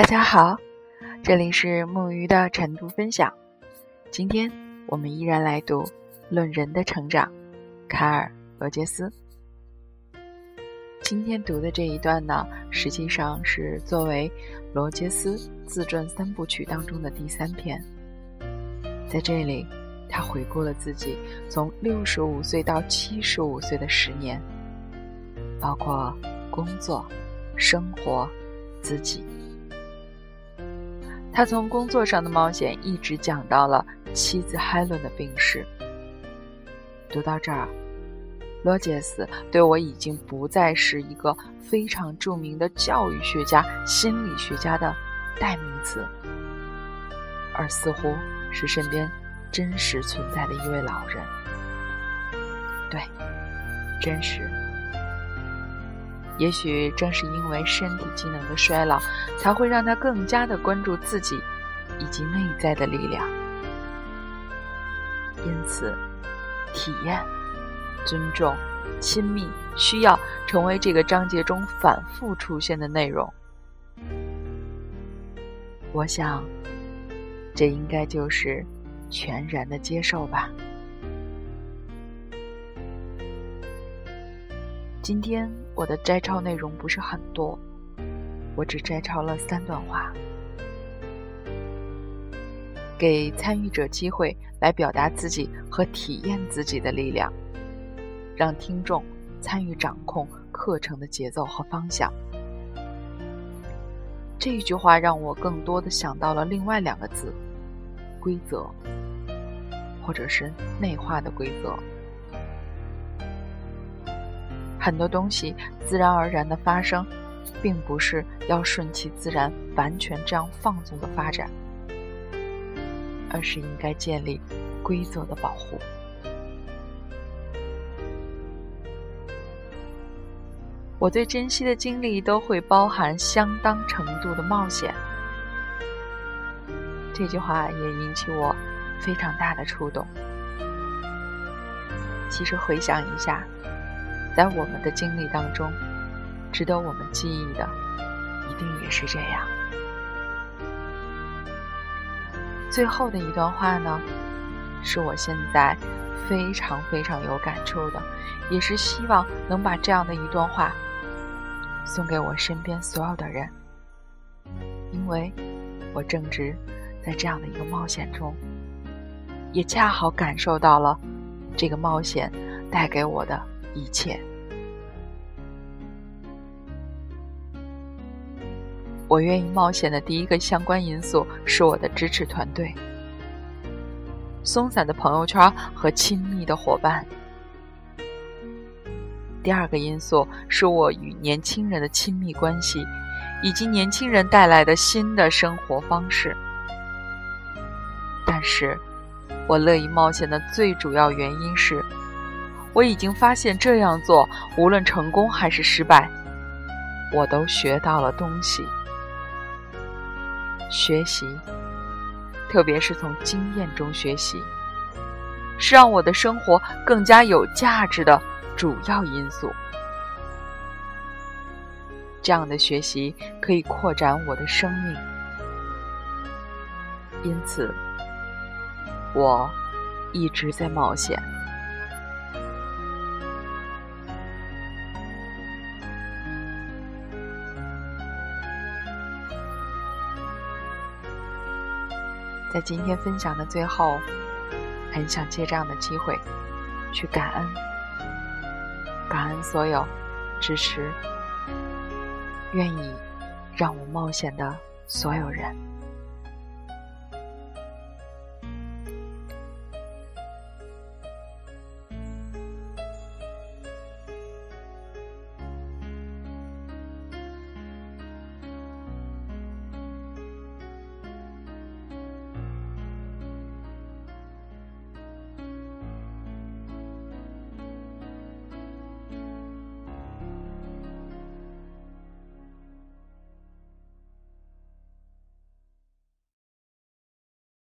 大家好，这里是木鱼的晨读分享。今天我们依然来读《论人的成长》，卡尔·罗杰斯。今天读的这一段呢，实际上是作为罗杰斯自传三部曲当中的第三篇。在这里，他回顾了自己从六十五岁到七十五岁的十年，包括工作、生活、自己。他从工作上的冒险一直讲到了妻子海伦的病逝。读到这儿，罗杰斯对我已经不再是一个非常著名的教育学家、心理学家的代名词，而似乎是身边真实存在的一位老人。对，真实。也许正是因为身体机能的衰老，才会让他更加的关注自己以及内在的力量。因此，体验、尊重、亲密需要成为这个章节中反复出现的内容。我想，这应该就是全然的接受吧。今天我的摘抄内容不是很多，我只摘抄了三段话，给参与者机会来表达自己和体验自己的力量，让听众参与掌控课程的节奏和方向。这一句话让我更多的想到了另外两个字：规则，或者是内化的规则。很多东西自然而然的发生，并不是要顺其自然、完全这样放纵的发展，而是应该建立规则的保护。我最珍惜的经历都会包含相当程度的冒险。这句话也引起我非常大的触动。其实回想一下。在我们的经历当中，值得我们记忆的，一定也是这样。最后的一段话呢，是我现在非常非常有感触的，也是希望能把这样的一段话送给我身边所有的人，因为我正值在这样的一个冒险中，也恰好感受到了这个冒险带给我的。一切，我愿意冒险的第一个相关因素是我的支持团队、松散的朋友圈和亲密的伙伴。第二个因素是我与年轻人的亲密关系，以及年轻人带来的新的生活方式。但是，我乐意冒险的最主要原因是。我已经发现，这样做无论成功还是失败，我都学到了东西。学习，特别是从经验中学习，是让我的生活更加有价值的主要因素。这样的学习可以扩展我的生命，因此，我一直在冒险。在今天分享的最后，很想借这样的机会，去感恩，感恩所有支持、愿意让我冒险的所有人。